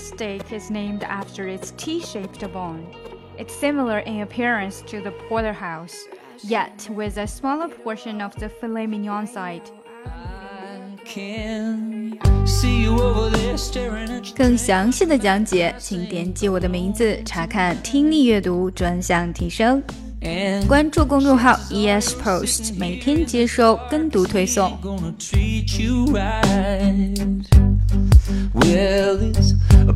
steak is named after its T-shaped bone. It's similar in appearance to the porterhouse, yet with a smaller portion of the filet mignon side. Can see you over there staring at you. 更详细的讲解，请点击我的名字查看听力阅读专项提升。 And 关注公众号 ES Post，每天接收跟读推送。 gonna treat you right. Well, it's